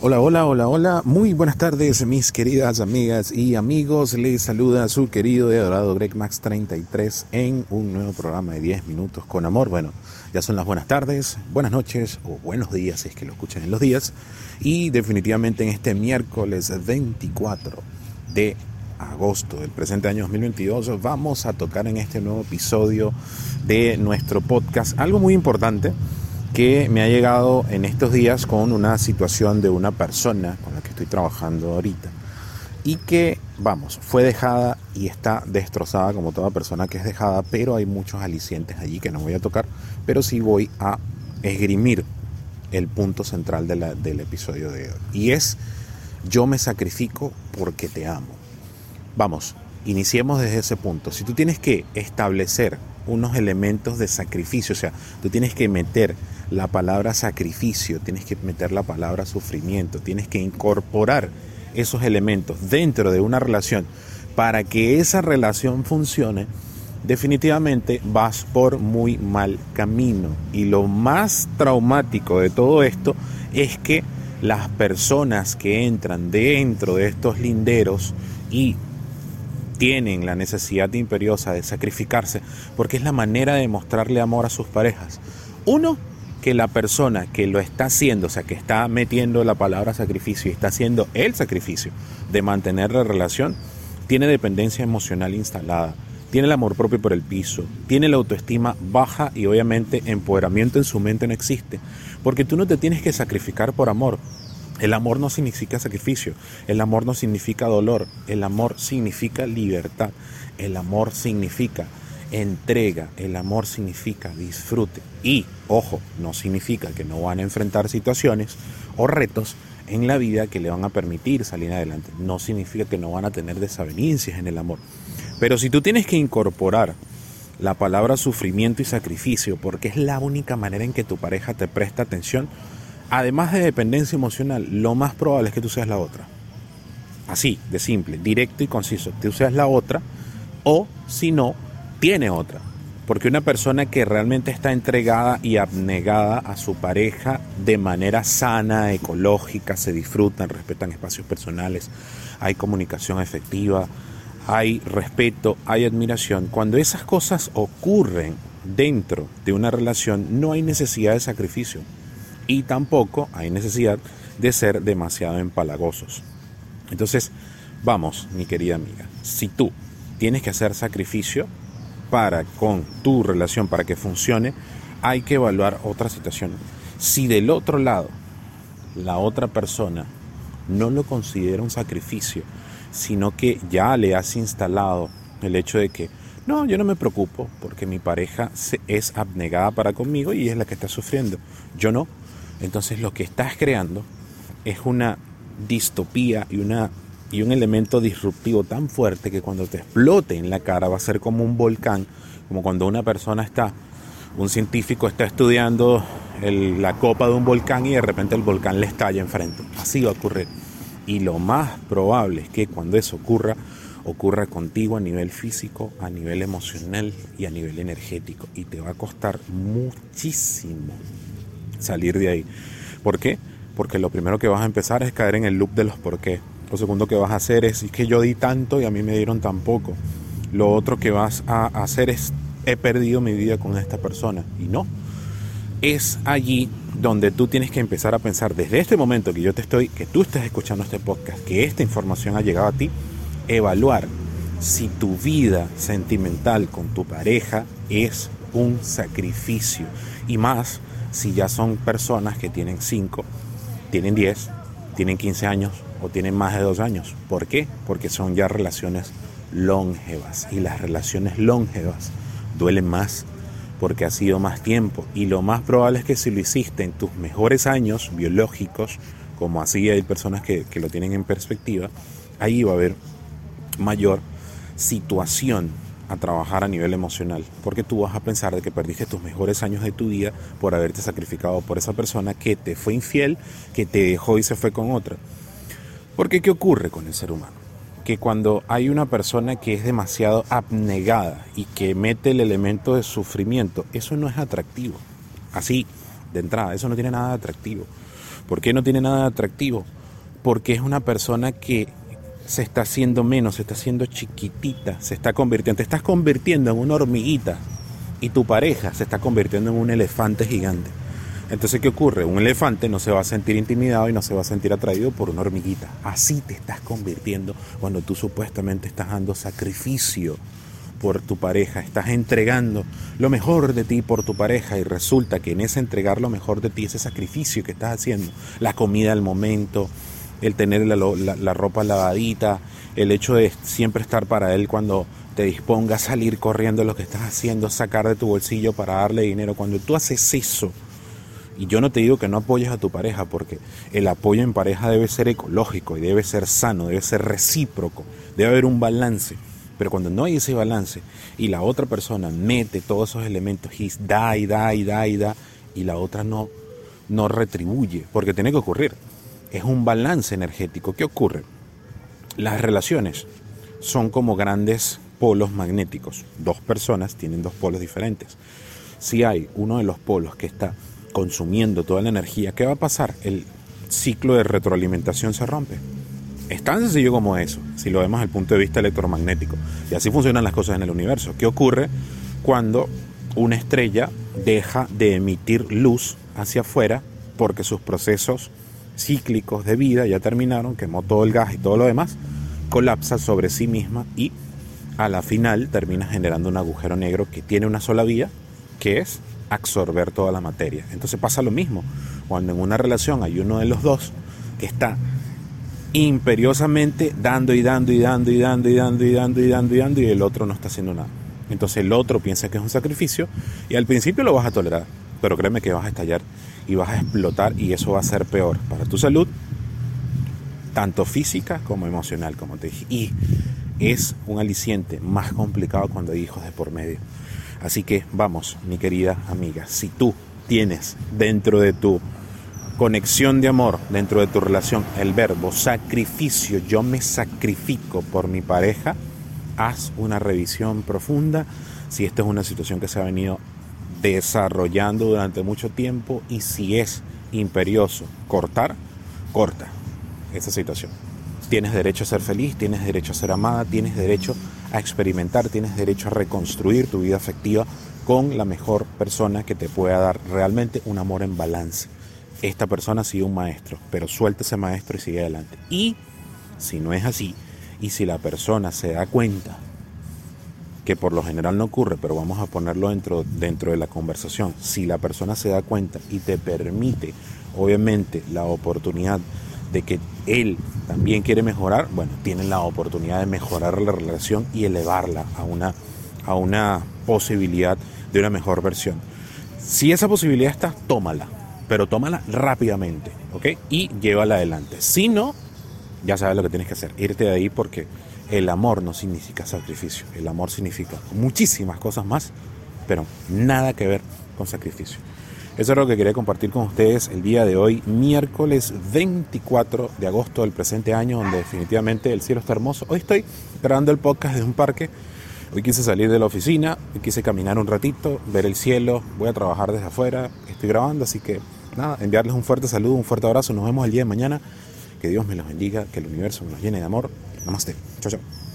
Hola, hola, hola, hola. Muy buenas tardes, mis queridas amigas y amigos. Les saluda su querido y adorado Greg Max 33 en un nuevo programa de 10 minutos con amor. Bueno, ya son las buenas tardes, buenas noches o buenos días si es que lo escuchan en los días. Y definitivamente en este miércoles 24 de agosto del presente año 2022 vamos a tocar en este nuevo episodio de nuestro podcast algo muy importante que me ha llegado en estos días con una situación de una persona con la que estoy trabajando ahorita y que, vamos, fue dejada y está destrozada como toda persona que es dejada, pero hay muchos alicientes allí que no voy a tocar, pero sí voy a esgrimir el punto central del episodio de hoy. Y es, yo me sacrifico porque te amo. Vamos, iniciemos desde ese punto. Si tú tienes que establecer unos elementos de sacrificio, o sea, tú tienes que meter la palabra sacrificio, tienes que meter la palabra sufrimiento, tienes que incorporar esos elementos dentro de una relación para que esa relación funcione, definitivamente vas por muy mal camino. Y lo más traumático de todo esto es que las personas que entran dentro de estos linderos y tienen la necesidad imperiosa de sacrificarse, porque es la manera de mostrarle amor a sus parejas. Uno, que la persona que lo está haciendo, o sea, que está metiendo la palabra sacrificio y está haciendo el sacrificio de mantener la relación, tiene dependencia emocional instalada, tiene el amor propio por el piso, tiene la autoestima baja y obviamente empoderamiento en su mente no existe, porque tú no te tienes que sacrificar por amor. El amor no significa sacrificio, el amor no significa dolor, el amor significa libertad, el amor significa entrega, el amor significa disfrute. Y, ojo, no significa que no van a enfrentar situaciones o retos en la vida que le van a permitir salir adelante. No significa que no van a tener desavenencias en el amor. Pero si tú tienes que incorporar la palabra sufrimiento y sacrificio, porque es la única manera en que tu pareja te presta atención, además de dependencia emocional, lo más probable es que tú seas la otra. Así, de simple, directo y conciso. Tú seas la otra, o si no, tiene otra. Porque una persona que realmente está entregada y abnegada a su pareja de manera sana, ecológica, se disfrutan, respetan espacios personales, hay comunicación efectiva, hay respeto, hay admiración. Cuando esas cosas ocurren dentro de una relación, no hay necesidad de sacrificio y tampoco hay necesidad de ser demasiado empalagosos. Entonces, vamos, mi querida amiga, si tú tienes que hacer sacrificio, para con tu relación, para que funcione, hay que evaluar otra situación. Si del otro lado la otra persona no lo considera un sacrificio, sino que ya le has instalado el hecho de que no, yo no me preocupo porque mi pareja es abnegada para conmigo y es la que está sufriendo. Yo no. Entonces lo que estás creando es una distopía y una y un elemento disruptivo tan fuerte que cuando te explote en la cara va a ser como un volcán, como cuando una persona está, un científico está estudiando la copa de un volcán y de repente el volcán le estalla enfrente. Así va a ocurrir. Y lo más probable es que cuando eso ocurra, ocurra contigo a nivel físico, a nivel emocional y a nivel energético. Y te va a costar muchísimo salir de ahí. ¿Por qué? Porque lo primero que vas a empezar es caer en el loop de los por qué lo segundo que vas a hacer es, es que yo di tanto y a mí me dieron tan poco. Lo otro que vas a hacer es, he perdido mi vida con esta persona. Y no. Es allí donde tú tienes que empezar a pensar desde este momento que yo te estoy, que tú estás escuchando este podcast, que esta información ha llegado a ti, evaluar si tu vida sentimental con tu pareja es un sacrificio. Y más si ya son personas que tienen 5, tienen 10, tienen 15 años o tienen más de dos años. ¿Por qué? Porque son ya relaciones longevas y las relaciones longevas duelen más porque ha sido más tiempo y lo más probable es que si lo hiciste en tus mejores años biológicos, como así hay personas que, que lo tienen en perspectiva, ahí va a haber mayor situación a trabajar a nivel emocional, porque tú vas a pensar de que perdiste tus mejores años de tu vida por haberte sacrificado por esa persona que te fue infiel, que te dejó y se fue con otra. Porque ¿qué ocurre con el ser humano? Que cuando hay una persona que es demasiado abnegada y que mete el elemento de sufrimiento, eso no es atractivo. Así, de entrada, eso no tiene nada de atractivo. ¿Por qué no tiene nada de atractivo? Porque es una persona que se está haciendo menos, se está haciendo chiquitita, se está convirtiendo, te estás convirtiendo en una hormiguita y tu pareja se está convirtiendo en un elefante gigante. Entonces, ¿qué ocurre? Un elefante no se va a sentir intimidado y no se va a sentir atraído por una hormiguita. Así te estás convirtiendo cuando tú supuestamente estás dando sacrificio por tu pareja, estás entregando lo mejor de ti por tu pareja y resulta que en ese entregar lo mejor de ti, ese sacrificio que estás haciendo, la comida al momento, el tener la, ropa lavadita, el hecho de siempre estar para él cuando te disponga a salir corriendo lo que estás haciendo, sacar de tu bolsillo para darle dinero, cuando tú haces eso, y yo no te digo que no apoyes a tu pareja, porque el apoyo en pareja debe ser ecológico y debe ser sano, debe ser recíproco, debe haber un balance. Pero cuando no hay ese balance y la otra persona mete todos esos elementos da y da y da y da y la otra no, no retribuye, porque tiene que ocurrir. Es un balance energético. ¿Qué ocurre? Las relaciones son como grandes polos magnéticos. Dos personas tienen dos polos diferentes. Si hay uno de los polos que está consumiendo toda la energía, ¿qué va a pasar? El ciclo de retroalimentación se rompe. Es tan sencillo como eso, si lo vemos desde el punto de vista electromagnético. Y así funcionan las cosas en el universo. ¿Qué ocurre cuando una estrella deja de emitir luz hacia afuera porque sus procesos cíclicos de vida ya terminaron, quemó todo el gas y todo lo demás, colapsa sobre sí misma y a la final termina generando un agujero negro que tiene una sola vía, que es absorber toda la materia. Entonces pasa lo mismo. Cuando en una relación hay uno de los dos que está imperiosamente dando y dando y dando y dando y dando y dando y dando y dando y el otro no está haciendo nada. Entonces el otro piensa que es un sacrificio y al principio lo vas a tolerar, pero créeme que vas a estallar y vas a explotar y eso va a ser peor para tu salud, tanto física como emocional, como te dije. Y es un aliciente más complicado cuando hay hijos de por medio. Así que vamos, mi querida amiga, si tú tienes dentro de tu conexión de amor, dentro de tu relación, el verbo sacrificio, yo me sacrifico por mi pareja, haz una revisión profunda si esta es una situación que se ha venido desarrollando durante mucho tiempo y si es imperioso cortar, corta esa situación. Tienes derecho a ser feliz, tienes derecho a ser amada, tienes derecho a experimentar, tienes derecho a reconstruir tu vida afectiva con la mejor persona que te pueda dar realmente un amor en balance. Esta persona ha sido un maestro, pero suelta ese maestro y sigue adelante. Y si no es así, y si la persona se da cuenta que por lo general no ocurre, pero vamos a ponerlo dentro, dentro de la conversación, si la persona se da cuenta y te permite, obviamente, la oportunidad de que él también quiere mejorar, bueno, tienen la oportunidad de mejorar la relación y elevarla a una, a una posibilidad de una mejor versión. Si esa posibilidad está, tómala, pero tómala rápidamente, ¿ok? Y llévala adelante. Si no, ya sabes lo que tienes que hacer, irte de ahí porque el amor no significa sacrificio, el amor significa muchísimas cosas más, pero nada que ver con sacrificio. Eso es lo que quería compartir con ustedes el día de hoy, miércoles 24 de agosto del presente año, donde definitivamente el cielo está hermoso. Hoy estoy grabando el podcast desde un parque. Hoy quise salir de la oficina, quise caminar un ratito, ver el cielo, voy a trabajar desde afuera, estoy grabando, así que nada, enviarles un fuerte saludo, un fuerte abrazo, nos vemos el día de mañana, que Dios me los bendiga, que el universo me los llene de amor. Namaste, chao chao.